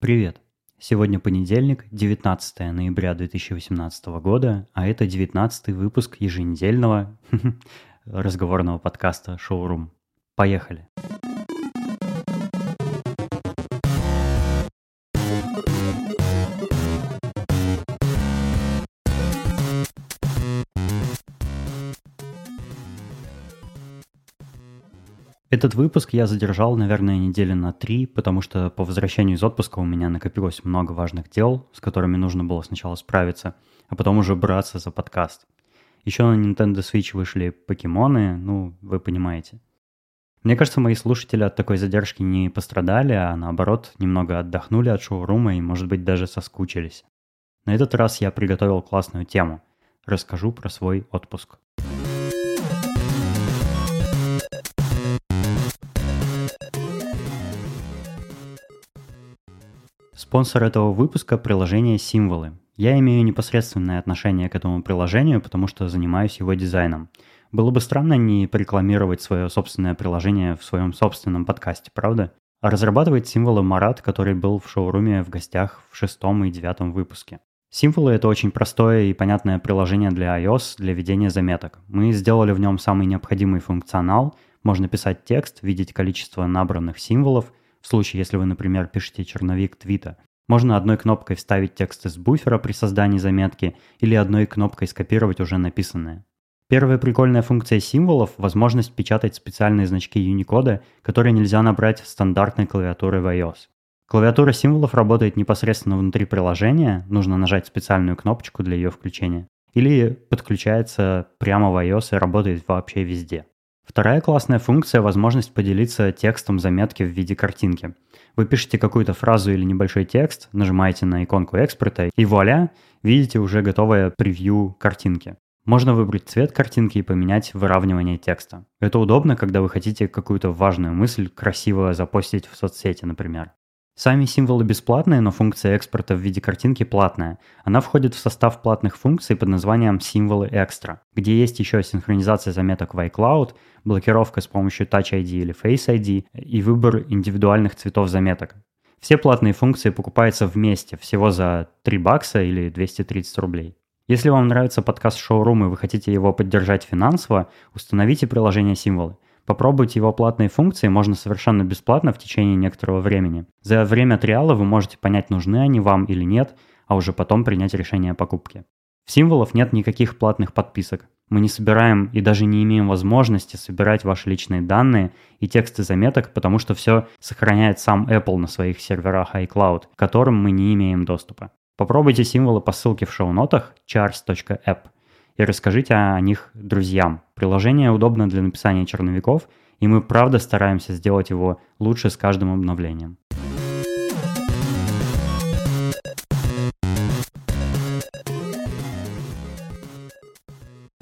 Привет! Сегодня понедельник, 19 ноября 2018 года, а это 19 выпуск еженедельного разговорного подкаста «Шоурум». Поехали! Этот выпуск я задержал, наверное, недели на три, потому что по возвращению из отпуска у меня накопилось много важных дел, с которыми нужно было сначала справиться, а потом уже браться за подкаст. Еще на Nintendo Switch вышли покемоны, ну, вы понимаете. Мне кажется, мои слушатели от такой задержки не пострадали, а наоборот, немного отдохнули от шоурума и, может быть, даже соскучились. На этот раз я приготовил классную тему. Расскажу про свой отпуск. Спонсор этого выпуска – приложение «Символы». Я имею непосредственное отношение к этому приложению, потому что занимаюсь его дизайном. Было бы странно не рекламировать свое собственное приложение в своем собственном подкасте, правда? А разрабатывает символы Марат, который был в шоуруме в гостях в шестом и девятом выпуске. Символы — это очень простое и понятное приложение для iOS для ведения заметок. Мы сделали в нем самый необходимый функционал. Можно писать текст, видеть количество набранных символов — в случае, если вы, например, пишете черновик твита. Можно одной кнопкой вставить текст из буфера при создании заметки или одной кнопкой скопировать уже написанное. Первая прикольная функция символов – возможность печатать специальные значки Unicode, которые нельзя набрать стандартной клавиатурой в iOS. Клавиатура символов работает непосредственно внутри приложения, нужно нажать специальную кнопочку для ее включения, или подключается прямо в iOS и работает вообще везде. Вторая классная функция – возможность поделиться текстом заметки в виде картинки. Вы пишете какую-то фразу или небольшой текст, нажимаете на иконку экспорта и вуаля, видите уже готовое превью картинки. Можно выбрать цвет картинки и поменять выравнивание текста. Это удобно, когда вы хотите какую-то важную мысль красиво запостить в соцсети, например. Сами символы бесплатные, но функция экспорта в виде картинки платная. Она входит в состав платных функций под названием «Символы экстра», где есть еще синхронизация заметок в iCloud, блокировка с помощью Touch ID или Face ID и выбор индивидуальных цветов заметок. Все платные функции покупаются вместе, всего за 3 бакса или 230 рублей. Если вам нравится подкаст Showroom и вы хотите его поддержать финансово, установите приложение «Символы». Попробовать его платные функции можно совершенно бесплатно в течение некоторого времени. За время триала вы можете понять, нужны они вам или нет, а уже потом принять решение о покупке. В символов нет никаких платных подписок. Мы не собираем и даже не имеем возможности собирать ваши личные данные и тексты заметок, потому что все сохраняет сам Apple на своих серверах iCloud, к которым мы не имеем доступа. Попробуйте символы по ссылке в шоу-нотах chars.app и расскажите о них друзьям. Приложение удобно для написания черновиков, и мы правда стараемся сделать его лучше с каждым обновлением.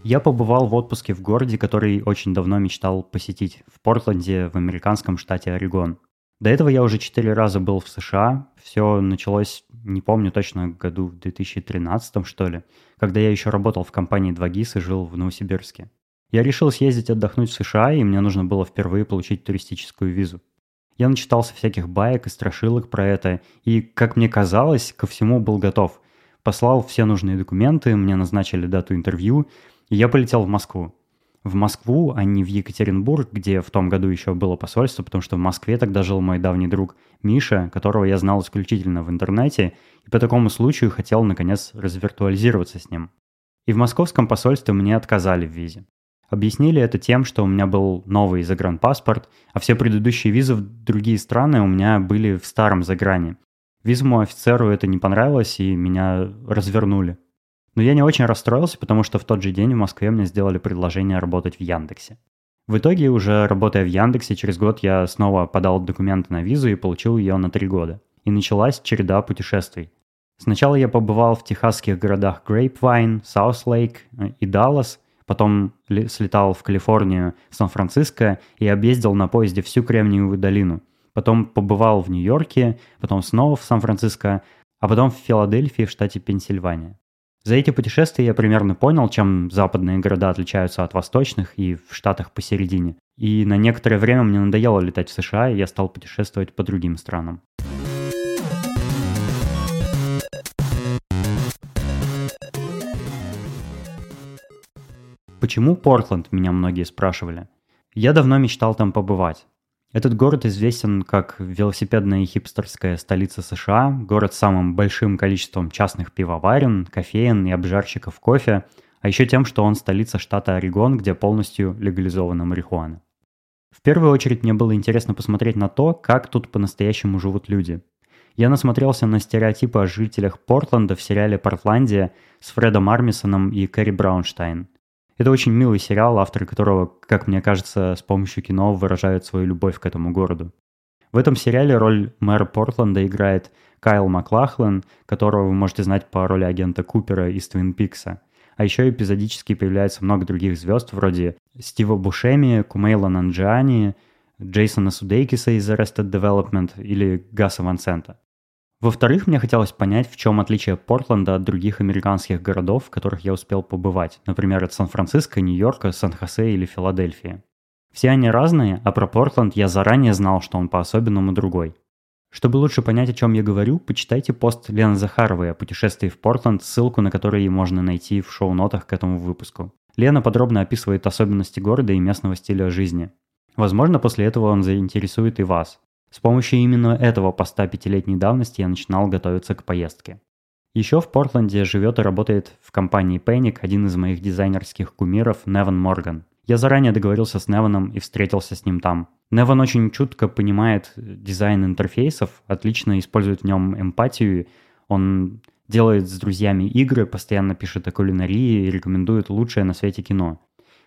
Я побывал в отпуске в городе, который очень давно мечтал посетить, в Портленде, в американском штате Орегон. До этого я уже четыре раза был в США. Все началось, не помню точно, году в 2013 что ли, когда я еще работал в компании 2GIS и жил в Новосибирске. Я решил съездить отдохнуть в США, и мне нужно было впервые получить туристическую визу. Я начитался всяких баек и страшилок про это, и, как мне казалось, ко всему был готов. Послал все нужные документы, мне назначили дату интервью, и я полетел в Москву в Москву, а не в Екатеринбург, где в том году еще было посольство, потому что в Москве тогда жил мой давний друг Миша, которого я знал исключительно в интернете, и по такому случаю хотел, наконец, развиртуализироваться с ним. И в московском посольстве мне отказали в визе. Объяснили это тем, что у меня был новый загранпаспорт, а все предыдущие визы в другие страны у меня были в старом загране. Визовому офицеру это не понравилось, и меня развернули. Но я не очень расстроился, потому что в тот же день в Москве мне сделали предложение работать в Яндексе. В итоге, уже работая в Яндексе, через год я снова подал документы на визу и получил ее на три года. И началась череда путешествий. Сначала я побывал в техасских городах Грейпвайн, Саутлейк э, и Даллас, потом слетал в Калифорнию, Сан-Франциско и объездил на поезде всю Кремниевую долину. Потом побывал в Нью-Йорке, потом снова в Сан-Франциско, а потом в Филадельфии в штате Пенсильвания. За эти путешествия я примерно понял, чем западные города отличаются от восточных и в Штатах посередине. И на некоторое время мне надоело летать в США, и я стал путешествовать по другим странам. Почему Портленд, меня многие спрашивали. Я давно мечтал там побывать. Этот город известен как велосипедная и хипстерская столица США, город с самым большим количеством частных пивоварен, кофеин и обжарщиков кофе, а еще тем, что он столица штата Орегон, где полностью легализована марихуана. В первую очередь мне было интересно посмотреть на то, как тут по-настоящему живут люди. Я насмотрелся на стереотипы о жителях Портленда в сериале «Портландия» с Фредом Армисоном и Кэрри Браунштайн – это очень милый сериал, авторы которого, как мне кажется, с помощью кино выражают свою любовь к этому городу. В этом сериале роль мэра Портленда играет Кайл Маклахлен, которого вы можете знать по роли агента Купера из Твин Пикса. А еще эпизодически появляется много других звезд, вроде Стива Бушеми, Кумейла Нанджиани, Джейсона Судейкиса из Arrested Development или Гаса Ван Сента. Во-вторых, мне хотелось понять, в чем отличие Портленда от других американских городов, в которых я успел побывать, например, от Сан-Франциско, Нью-Йорка, Сан-Хосе или Филадельфии. Все они разные, а про Портленд я заранее знал, что он по-особенному другой. Чтобы лучше понять, о чем я говорю, почитайте пост Лены Захаровой о путешествии в Портленд, ссылку на который можно найти в шоу-нотах к этому выпуску. Лена подробно описывает особенности города и местного стиля жизни. Возможно, после этого он заинтересует и вас. С помощью именно этого поста пятилетней давности я начинал готовиться к поездке. Еще в Портленде живет и работает в компании Panic один из моих дизайнерских кумиров Невен Мрган. Я заранее договорился с Невеном и встретился с ним там. Невен очень чутко понимает дизайн интерфейсов, отлично использует в нем эмпатию. Он делает с друзьями игры, постоянно пишет о кулинарии и рекомендует лучшее на свете кино.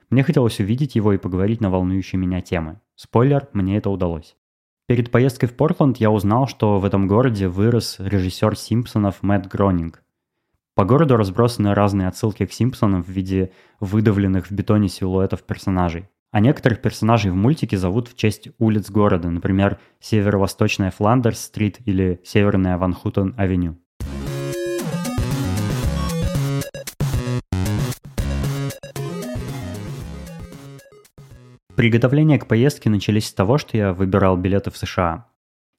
Мне хотелось увидеть его и поговорить на волнующие меня темы. Спойлер, мне это удалось. Перед поездкой в Портленд я узнал, что в этом городе вырос режиссер Симпсонов Мэтт Гронинг. По городу разбросаны разные отсылки к Симпсонам в виде выдавленных в бетоне силуэтов персонажей. А некоторых персонажей в мультике зовут в честь улиц города, например, северо-восточная Фландерс-стрит или северная Ван Приготовления к поездке начались с того, что я выбирал билеты в США.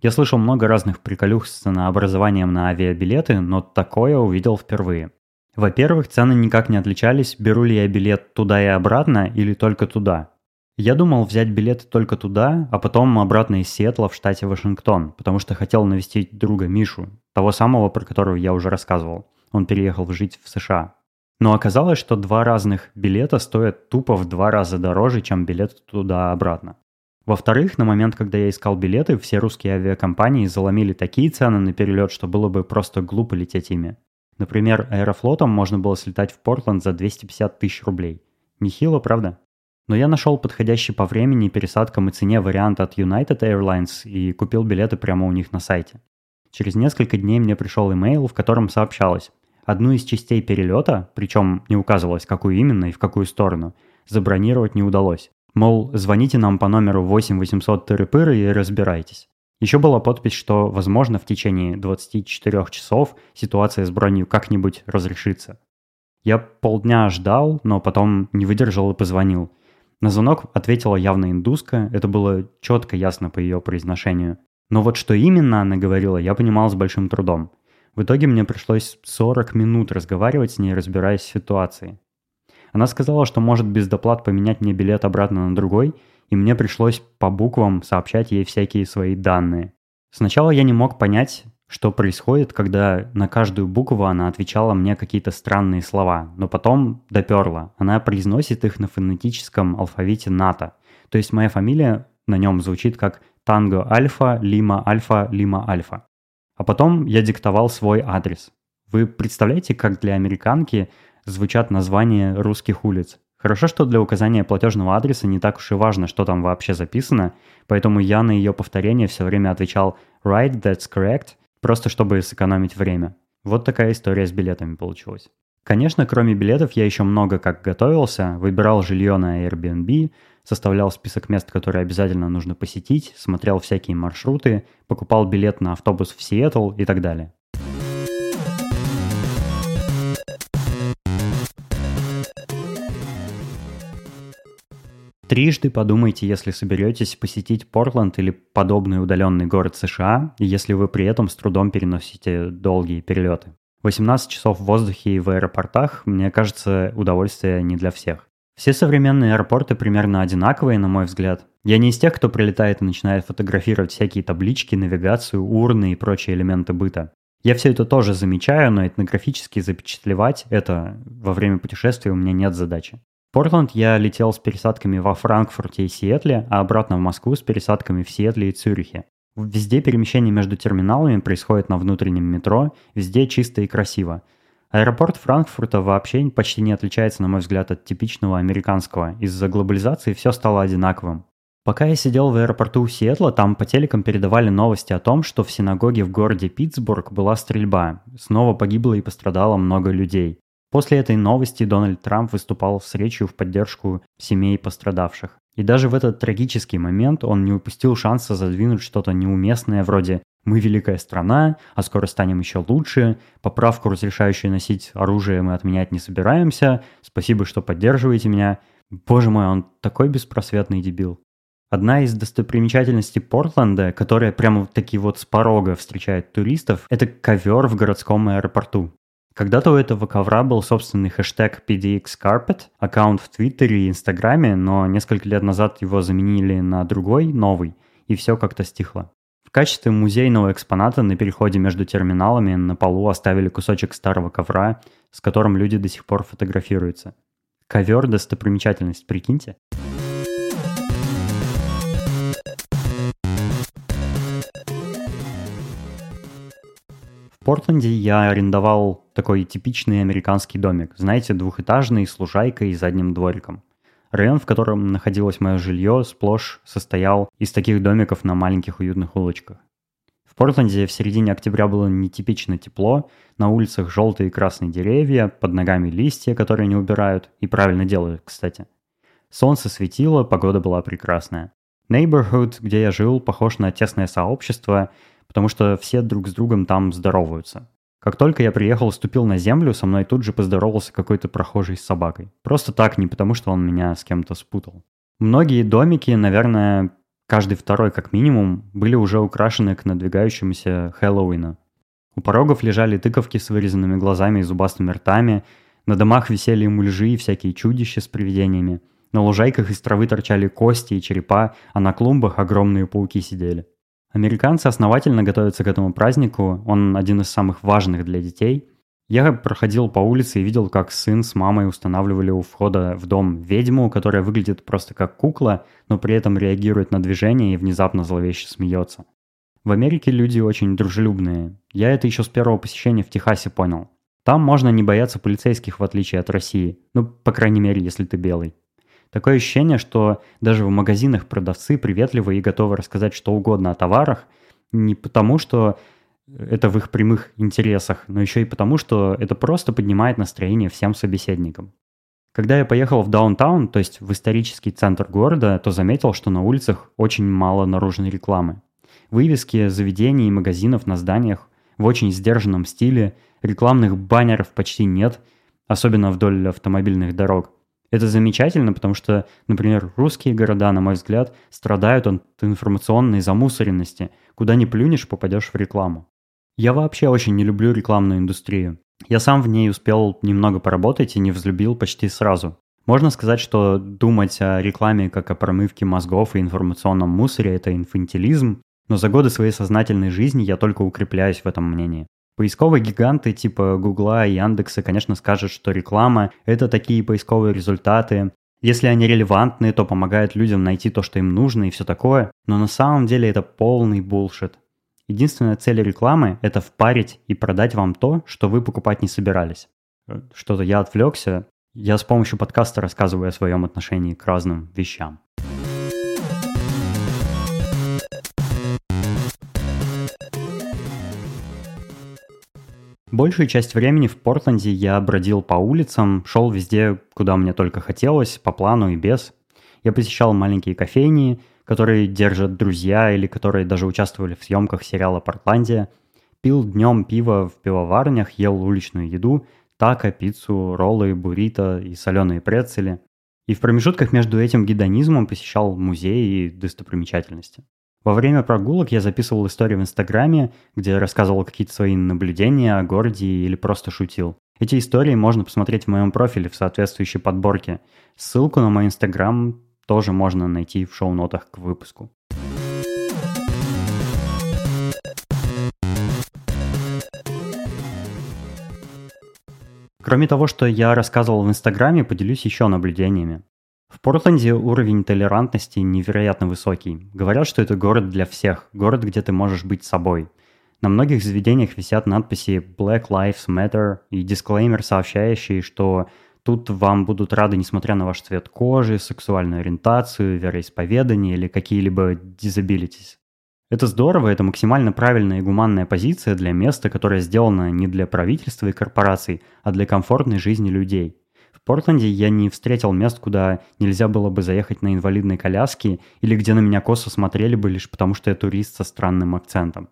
Я слышал много разных приколюх с ценообразованием на авиабилеты, но такое увидел впервые. Во-первых, цены никак не отличались, беру ли я билет туда и обратно или только туда. Я думал взять билеты только туда, а потом обратно из Сиэтла в штате Вашингтон, потому что хотел навестить друга Мишу, того самого, про которого я уже рассказывал. Он переехал жить в США. Но оказалось, что два разных билета стоят тупо в два раза дороже, чем билет туда-обратно. Во-вторых, на момент, когда я искал билеты, все русские авиакомпании заломили такие цены на перелет, что было бы просто глупо лететь ими. Например, аэрофлотом можно было слетать в Портленд за 250 тысяч рублей. Нехило, правда? Но я нашел подходящий по времени, пересадкам и цене вариант от United Airlines и купил билеты прямо у них на сайте. Через несколько дней мне пришел имейл, в котором сообщалось, Одну из частей перелета, причем не указывалось, какую именно и в какую сторону, забронировать не удалось. Мол, звоните нам по номеру 8 800 тыры и разбирайтесь. Еще была подпись, что, возможно, в течение 24 часов ситуация с бронью как-нибудь разрешится. Я полдня ждал, но потом не выдержал и позвонил. На звонок ответила явно индуска, это было четко ясно по ее произношению. Но вот что именно она говорила, я понимал с большим трудом. В итоге мне пришлось 40 минут разговаривать с ней, разбираясь в ситуации. Она сказала, что может без доплат поменять мне билет обратно на другой, и мне пришлось по буквам сообщать ей всякие свои данные. Сначала я не мог понять, что происходит, когда на каждую букву она отвечала мне какие-то странные слова, но потом доперла. Она произносит их на фонетическом алфавите НАТО. То есть моя фамилия на нем звучит как Танго Альфа, Лима Альфа, Лима Альфа. А потом я диктовал свой адрес. Вы представляете, как для американки звучат названия русских улиц? Хорошо, что для указания платежного адреса не так уж и важно, что там вообще записано, поэтому я на ее повторение все время отвечал «Right, that's correct», просто чтобы сэкономить время. Вот такая история с билетами получилась. Конечно, кроме билетов я еще много как готовился, выбирал жилье на Airbnb, составлял список мест, которые обязательно нужно посетить, смотрел всякие маршруты, покупал билет на автобус в Сиэтл и так далее. Трижды подумайте, если соберетесь посетить Портленд или подобный удаленный город США, если вы при этом с трудом переносите долгие перелеты. 18 часов в воздухе и в аэропортах, мне кажется, удовольствие не для всех. Все современные аэропорты примерно одинаковые, на мой взгляд. Я не из тех, кто прилетает и начинает фотографировать всякие таблички, навигацию, урны и прочие элементы быта. Я все это тоже замечаю, но этнографически запечатлевать это во время путешествия у меня нет задачи. В Портленд я летел с пересадками во Франкфурте и Сиэтле, а обратно в Москву с пересадками в Сиэтле и Цюрихе. Везде перемещение между терминалами происходит на внутреннем метро, везде чисто и красиво. Аэропорт Франкфурта вообще почти не отличается, на мой взгляд, от типичного американского. Из-за глобализации все стало одинаковым. Пока я сидел в аэропорту Сиэтла, там по телекам передавали новости о том, что в синагоге в городе Питтсбург была стрельба. Снова погибло и пострадало много людей. После этой новости Дональд Трамп выступал с речью в поддержку семей пострадавших. И даже в этот трагический момент он не упустил шанса задвинуть что-то неуместное вроде мы великая страна, а скоро станем еще лучше. Поправку, разрешающую носить оружие, мы отменять не собираемся. Спасибо, что поддерживаете меня. Боже мой, он такой беспросветный дебил. Одна из достопримечательностей Портленда, которая прямо вот такие вот с порога встречает туристов, это ковер в городском аэропорту. Когда-то у этого ковра был собственный хэштег PDXCarpet, аккаунт в Твиттере и Инстаграме, но несколько лет назад его заменили на другой, новый, и все как-то стихло. В качестве музейного экспоната на переходе между терминалами на полу оставили кусочек старого ковра, с которым люди до сих пор фотографируются. Ковер – достопримечательность, прикиньте. В Портленде я арендовал такой типичный американский домик. Знаете, двухэтажный, с лужайкой и задним двориком. Район, в котором находилось мое жилье, сплошь состоял из таких домиков на маленьких уютных улочках. В Портленде в середине октября было нетипично тепло, на улицах желтые и красные деревья, под ногами листья, которые не убирают, и правильно делают, кстати. Солнце светило, погода была прекрасная. Neighborhood, где я жил, похож на тесное сообщество, потому что все друг с другом там здороваются. Как только я приехал, ступил на землю, со мной тут же поздоровался какой-то прохожий с собакой. Просто так, не потому что он меня с кем-то спутал. Многие домики, наверное, каждый второй как минимум, были уже украшены к надвигающемуся Хэллоуину. У порогов лежали тыковки с вырезанными глазами и зубастыми ртами, на домах висели мульжи и всякие чудища с привидениями, на лужайках из травы торчали кости и черепа, а на клумбах огромные пауки сидели. Американцы основательно готовятся к этому празднику, он один из самых важных для детей. Я проходил по улице и видел, как сын с мамой устанавливали у входа в дом ведьму, которая выглядит просто как кукла, но при этом реагирует на движение и внезапно зловеще смеется. В Америке люди очень дружелюбные. Я это еще с первого посещения в Техасе понял. Там можно не бояться полицейских, в отличие от России. Ну, по крайней мере, если ты белый. Такое ощущение, что даже в магазинах продавцы приветливы и готовы рассказать что угодно о товарах, не потому что это в их прямых интересах, но еще и потому, что это просто поднимает настроение всем собеседникам. Когда я поехал в даунтаун, то есть в исторический центр города, то заметил, что на улицах очень мало наружной рекламы. Вывески заведений и магазинов на зданиях в очень сдержанном стиле, рекламных баннеров почти нет, особенно вдоль автомобильных дорог – это замечательно, потому что, например, русские города, на мой взгляд, страдают от информационной замусоренности. Куда ни плюнешь, попадешь в рекламу. Я вообще очень не люблю рекламную индустрию. Я сам в ней успел немного поработать и не взлюбил почти сразу. Можно сказать, что думать о рекламе как о промывке мозгов и информационном мусоре – это инфантилизм, но за годы своей сознательной жизни я только укрепляюсь в этом мнении. Поисковые гиганты типа Гугла и Яндекса, конечно, скажут, что реклама – это такие поисковые результаты. Если они релевантны, то помогают людям найти то, что им нужно и все такое. Но на самом деле это полный булшит. Единственная цель рекламы – это впарить и продать вам то, что вы покупать не собирались. Что-то я отвлекся. Я с помощью подкаста рассказываю о своем отношении к разным вещам. Большую часть времени в Портленде я бродил по улицам, шел везде, куда мне только хотелось, по плану и без. Я посещал маленькие кофейни, которые держат друзья или которые даже участвовали в съемках сериала «Портландия», пил днем пиво в пивоварнях, ел уличную еду, тако, пиццу, роллы, буррито и соленые прецели. И в промежутках между этим гедонизмом посещал музеи и достопримечательности. Во время прогулок я записывал истории в Инстаграме, где рассказывал какие-то свои наблюдения о городе или просто шутил. Эти истории можно посмотреть в моем профиле в соответствующей подборке. Ссылку на мой инстаграм тоже можно найти в шоу-нотах к выпуску. Кроме того, что я рассказывал в Инстаграме, поделюсь еще наблюдениями. В Портленде уровень толерантности невероятно высокий. Говорят, что это город для всех, город, где ты можешь быть собой. На многих заведениях висят надписи Black Lives Matter и дисклеймер, сообщающий, что тут вам будут рады, несмотря на ваш цвет кожи, сексуальную ориентацию, вероисповедание или какие-либо disabilities. Это здорово, это максимально правильная и гуманная позиция для места, которое сделано не для правительства и корпораций, а для комфортной жизни людей. В Портленде я не встретил мест, куда нельзя было бы заехать на инвалидной коляске или где на меня косо смотрели бы лишь потому, что я турист со странным акцентом.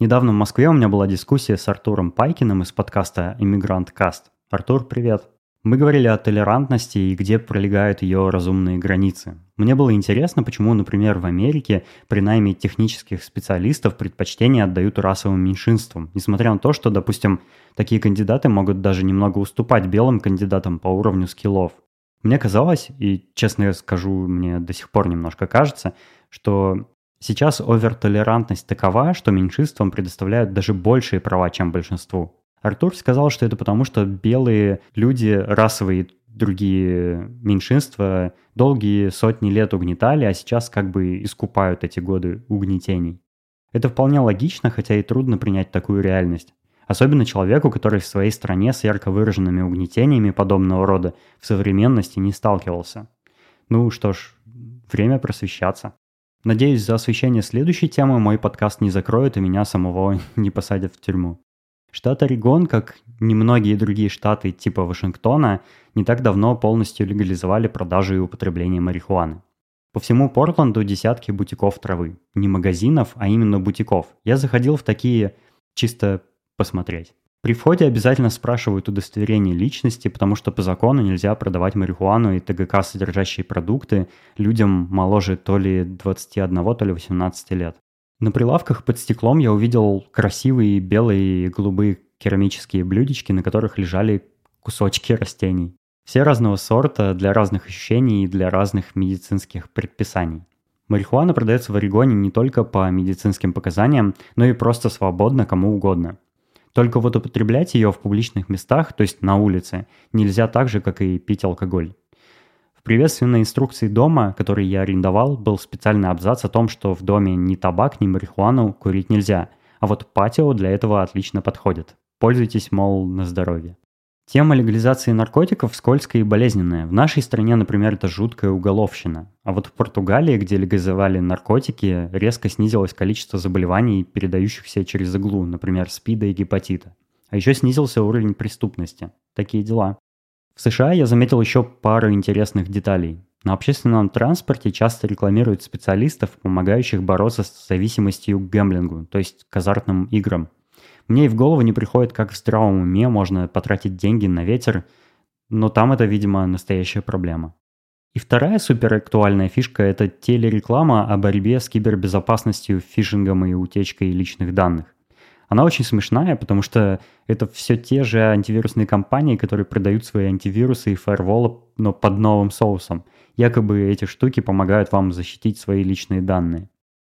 Недавно в Москве у меня была дискуссия с Артуром Пайкиным из подкаста «Иммигрант Каст». Артур, привет! Мы говорили о толерантности и где пролегают ее разумные границы. Мне было интересно, почему, например, в Америке при найме технических специалистов предпочтение отдают расовым меньшинствам, несмотря на то, что, допустим, такие кандидаты могут даже немного уступать белым кандидатам по уровню скиллов. Мне казалось, и честно скажу, мне до сих пор немножко кажется, что сейчас овертолерантность такова, что меньшинствам предоставляют даже большие права, чем большинству. Артур сказал, что это потому, что белые люди, расовые другие меньшинства, долгие сотни лет угнетали, а сейчас как бы искупают эти годы угнетений. Это вполне логично, хотя и трудно принять такую реальность. Особенно человеку, который в своей стране с ярко выраженными угнетениями подобного рода в современности не сталкивался. Ну что ж, время просвещаться. Надеюсь, за освещение следующей темы мой подкаст не закроют и меня самого не посадят в тюрьму. Штат Орегон, как немногие другие штаты типа Вашингтона, не так давно полностью легализовали продажу и употребление марихуаны. По всему Портленду десятки бутиков травы. Не магазинов, а именно бутиков. Я заходил в такие чисто посмотреть. При входе обязательно спрашивают удостоверение личности, потому что по закону нельзя продавать марихуану и ТГК содержащие продукты людям моложе то ли 21, то ли 18 лет. На прилавках под стеклом я увидел красивые белые и голубые керамические блюдечки, на которых лежали кусочки растений. Все разного сорта, для разных ощущений и для разных медицинских предписаний. Марихуана продается в Орегоне не только по медицинским показаниям, но и просто свободно кому угодно. Только вот употреблять ее в публичных местах, то есть на улице, нельзя так же, как и пить алкоголь приветственной инструкции дома, который я арендовал, был специальный абзац о том, что в доме ни табак, ни марихуану курить нельзя, а вот патио для этого отлично подходит. Пользуйтесь, мол, на здоровье. Тема легализации наркотиков скользкая и болезненная. В нашей стране, например, это жуткая уголовщина. А вот в Португалии, где легализовали наркотики, резко снизилось количество заболеваний, передающихся через иглу, например, СПИДа и гепатита. А еще снизился уровень преступности. Такие дела. В США я заметил еще пару интересных деталей. На общественном транспорте часто рекламируют специалистов, помогающих бороться с зависимостью к гэмблингу, то есть к азартным играм. Мне и в голову не приходит, как в здравом уме можно потратить деньги на ветер, но там это, видимо, настоящая проблема. И вторая суперактуальная фишка – это телереклама о борьбе с кибербезопасностью, фишингом и утечкой личных данных. Она очень смешная, потому что это все те же антивирусные компании, которые продают свои антивирусы и фаерволы, но под новым соусом. Якобы эти штуки помогают вам защитить свои личные данные.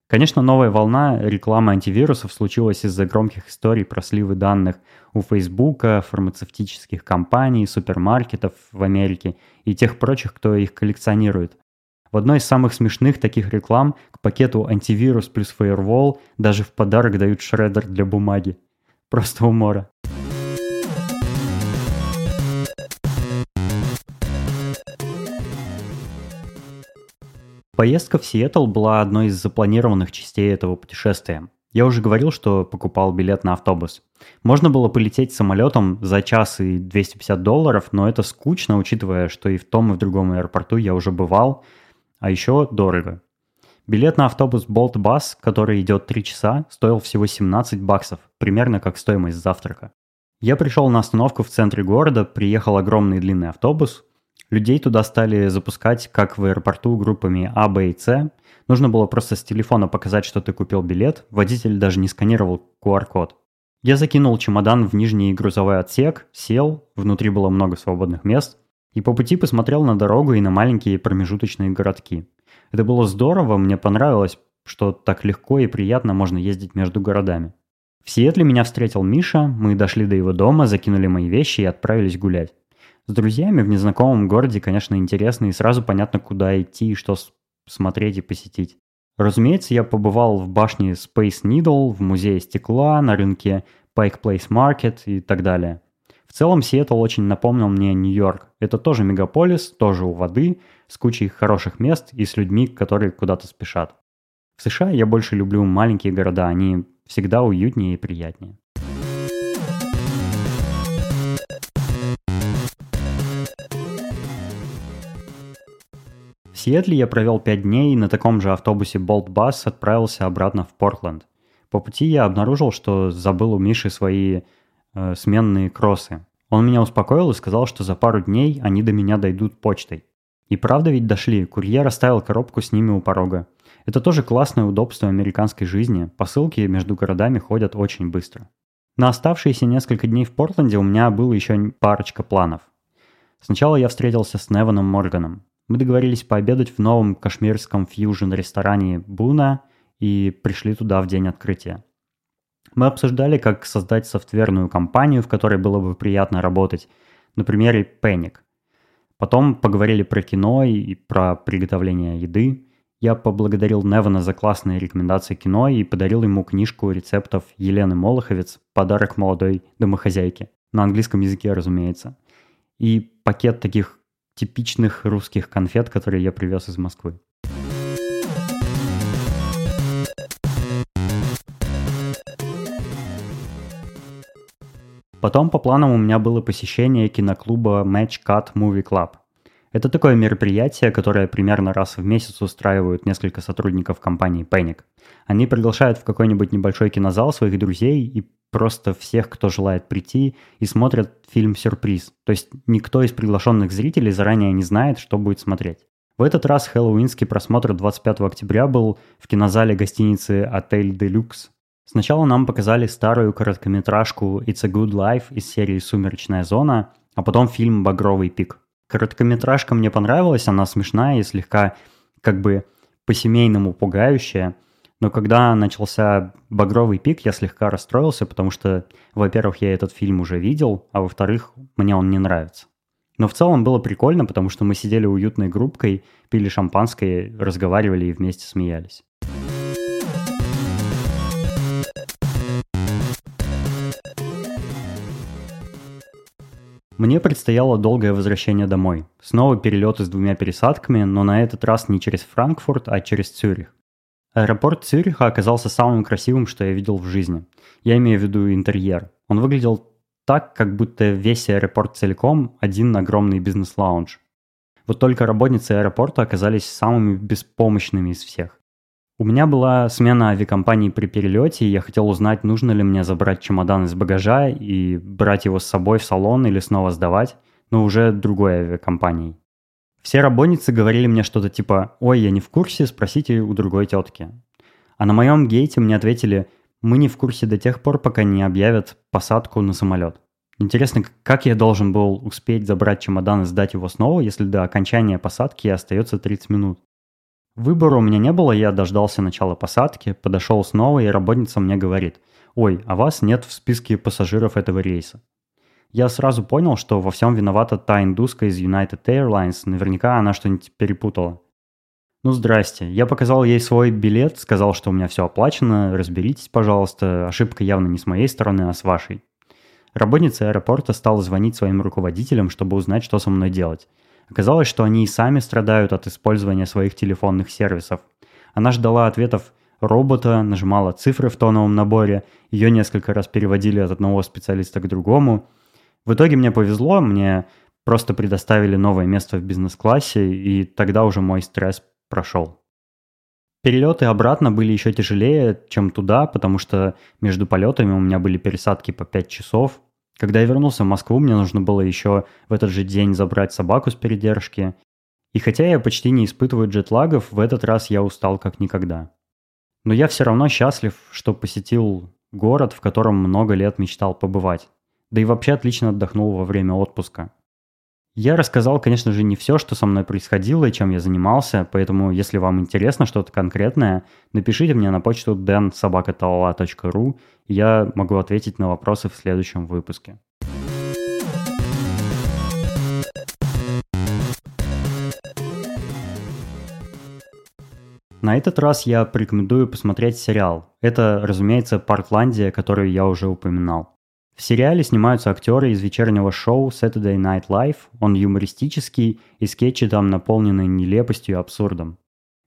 Конечно, новая волна рекламы антивирусов случилась из-за громких историй про сливы данных у Фейсбука, фармацевтических компаний, супермаркетов в Америке и тех прочих, кто их коллекционирует. В одной из самых смешных таких реклам к пакету антивирус плюс фаервол даже в подарок дают шредер для бумаги. Просто умора. Поездка в Сиэтл была одной из запланированных частей этого путешествия. Я уже говорил, что покупал билет на автобус. Можно было полететь самолетом за час и 250 долларов, но это скучно, учитывая, что и в том, и в другом аэропорту я уже бывал, а еще дорого. Билет на автобус Bolt Bus, который идет 3 часа, стоил всего 17 баксов, примерно как стоимость завтрака. Я пришел на остановку в центре города, приехал огромный длинный автобус. Людей туда стали запускать, как в аэропорту, группами А, Б и С. Нужно было просто с телефона показать, что ты купил билет. Водитель даже не сканировал QR-код. Я закинул чемодан в нижний грузовой отсек, сел, внутри было много свободных мест, и по пути посмотрел на дорогу и на маленькие промежуточные городки. Это было здорово, мне понравилось, что так легко и приятно можно ездить между городами. В Сиэтле меня встретил Миша, мы дошли до его дома, закинули мои вещи и отправились гулять. С друзьями в незнакомом городе, конечно, интересно и сразу понятно, куда идти и что смотреть и посетить. Разумеется, я побывал в башне Space Needle, в музее стекла, на рынке Pike Place Market и так далее. В целом Сиэтл очень напомнил мне Нью-Йорк. Это тоже мегаполис, тоже у воды, с кучей хороших мест и с людьми, которые куда-то спешат. В США я больше люблю маленькие города, они всегда уютнее и приятнее. В Сиэтле я провел 5 дней и на таком же автобусе Bolt Bus отправился обратно в Портленд. По пути я обнаружил, что забыл у Миши свои э, сменные кроссы. Он меня успокоил и сказал, что за пару дней они до меня дойдут почтой. И правда ведь дошли, курьер оставил коробку с ними у порога. Это тоже классное удобство американской жизни, посылки между городами ходят очень быстро. На оставшиеся несколько дней в Портленде у меня было еще парочка планов. Сначала я встретился с Неваном Морганом. Мы договорились пообедать в новом кашмирском фьюжн-ресторане Буна и пришли туда в день открытия. Мы обсуждали, как создать софтверную компанию, в которой было бы приятно работать, на примере Panic. Потом поговорили про кино и про приготовление еды. Я поблагодарил Невана за классные рекомендации кино и подарил ему книжку рецептов Елены Молоховец «Подарок молодой домохозяйке». На английском языке, разумеется. И пакет таких типичных русских конфет, которые я привез из Москвы. Потом по планам у меня было посещение киноклуба Match Cut Movie Club. Это такое мероприятие, которое примерно раз в месяц устраивают несколько сотрудников компании Panic. Они приглашают в какой-нибудь небольшой кинозал своих друзей и просто всех, кто желает прийти, и смотрят фильм-сюрприз. То есть никто из приглашенных зрителей заранее не знает, что будет смотреть. В этот раз хэллоуинский просмотр 25 октября был в кинозале гостиницы «Отель Делюкс». Сначала нам показали старую короткометражку «It's a Good Life» из серии «Сумеречная зона», а потом фильм «Багровый пик». Короткометражка мне понравилась, она смешная и слегка как бы по-семейному пугающая – но когда начался «Багровый пик», я слегка расстроился, потому что, во-первых, я этот фильм уже видел, а во-вторых, мне он не нравится. Но в целом было прикольно, потому что мы сидели уютной группкой, пили шампанское, разговаривали и вместе смеялись. Мне предстояло долгое возвращение домой. Снова перелеты с двумя пересадками, но на этот раз не через Франкфурт, а через Цюрих. Аэропорт Цюриха оказался самым красивым, что я видел в жизни. Я имею в виду интерьер. Он выглядел так, как будто весь аэропорт целиком один огромный бизнес-лаунж. Вот только работницы аэропорта оказались самыми беспомощными из всех. У меня была смена авиакомпании при перелете, и я хотел узнать, нужно ли мне забрать чемодан из багажа и брать его с собой в салон или снова сдавать, но уже другой авиакомпанией. Все работницы говорили мне что-то типа «Ой, я не в курсе, спросите у другой тетки». А на моем гейте мне ответили «Мы не в курсе до тех пор, пока не объявят посадку на самолет». Интересно, как я должен был успеть забрать чемодан и сдать его снова, если до окончания посадки остается 30 минут? Выбора у меня не было, я дождался начала посадки, подошел снова, и работница мне говорит «Ой, а вас нет в списке пассажиров этого рейса» я сразу понял, что во всем виновата та индуска из United Airlines. Наверняка она что-нибудь перепутала. Ну, здрасте. Я показал ей свой билет, сказал, что у меня все оплачено, разберитесь, пожалуйста. Ошибка явно не с моей стороны, а с вашей. Работница аэропорта стала звонить своим руководителям, чтобы узнать, что со мной делать. Оказалось, что они и сами страдают от использования своих телефонных сервисов. Она ждала ответов робота, нажимала цифры в тоновом наборе, ее несколько раз переводили от одного специалиста к другому – в итоге мне повезло, мне просто предоставили новое место в бизнес-классе, и тогда уже мой стресс прошел. Перелеты обратно были еще тяжелее, чем туда, потому что между полетами у меня были пересадки по 5 часов. Когда я вернулся в Москву, мне нужно было еще в этот же день забрать собаку с передержки. И хотя я почти не испытываю джетлагов, в этот раз я устал как никогда. Но я все равно счастлив, что посетил Город, в котором много лет мечтал побывать. Да и вообще отлично отдохнул во время отпуска. Я рассказал, конечно же, не все, что со мной происходило и чем я занимался, поэтому, если вам интересно что-то конкретное, напишите мне на почту densobakatalala.ru, и я могу ответить на вопросы в следующем выпуске. На этот раз я порекомендую посмотреть сериал. Это, разумеется, «Портландия», который я уже упоминал. В сериале снимаются актеры из вечернего шоу Saturday Night Live. Он юмористический, и скетчи там наполнены нелепостью и абсурдом.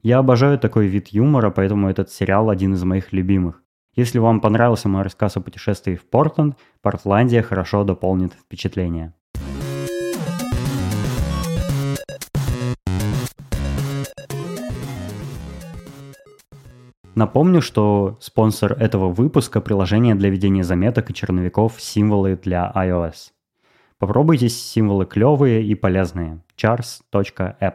Я обожаю такой вид юмора, поэтому этот сериал один из моих любимых. Если вам понравился мой рассказ о путешествии в Портленд, Портландия хорошо дополнит впечатление. Напомню, что спонсор этого выпуска – приложение для ведения заметок и черновиков символы для iOS. Попробуйте символы клевые и полезные. chars.app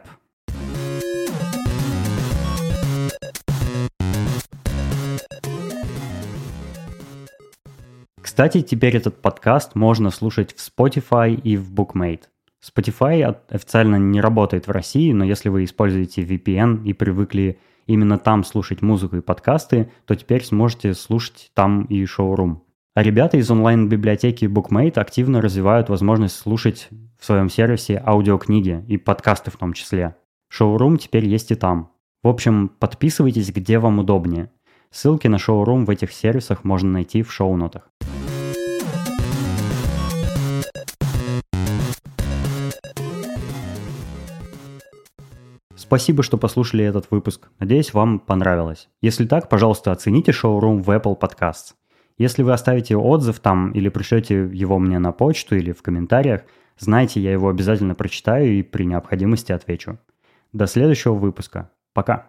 Кстати, теперь этот подкаст можно слушать в Spotify и в Bookmate. Spotify официально не работает в России, но если вы используете VPN и привыкли именно там слушать музыку и подкасты, то теперь сможете слушать там и шоурум. А ребята из онлайн-библиотеки Bookmate активно развивают возможность слушать в своем сервисе аудиокниги и подкасты в том числе. Шоурум теперь есть и там. В общем, подписывайтесь, где вам удобнее. Ссылки на шоурум в этих сервисах можно найти в шоу-нотах. Спасибо, что послушали этот выпуск. Надеюсь, вам понравилось. Если так, пожалуйста, оцените шоурум в Apple Podcasts. Если вы оставите отзыв там или пришлете его мне на почту или в комментариях, знайте, я его обязательно прочитаю и при необходимости отвечу. До следующего выпуска. Пока.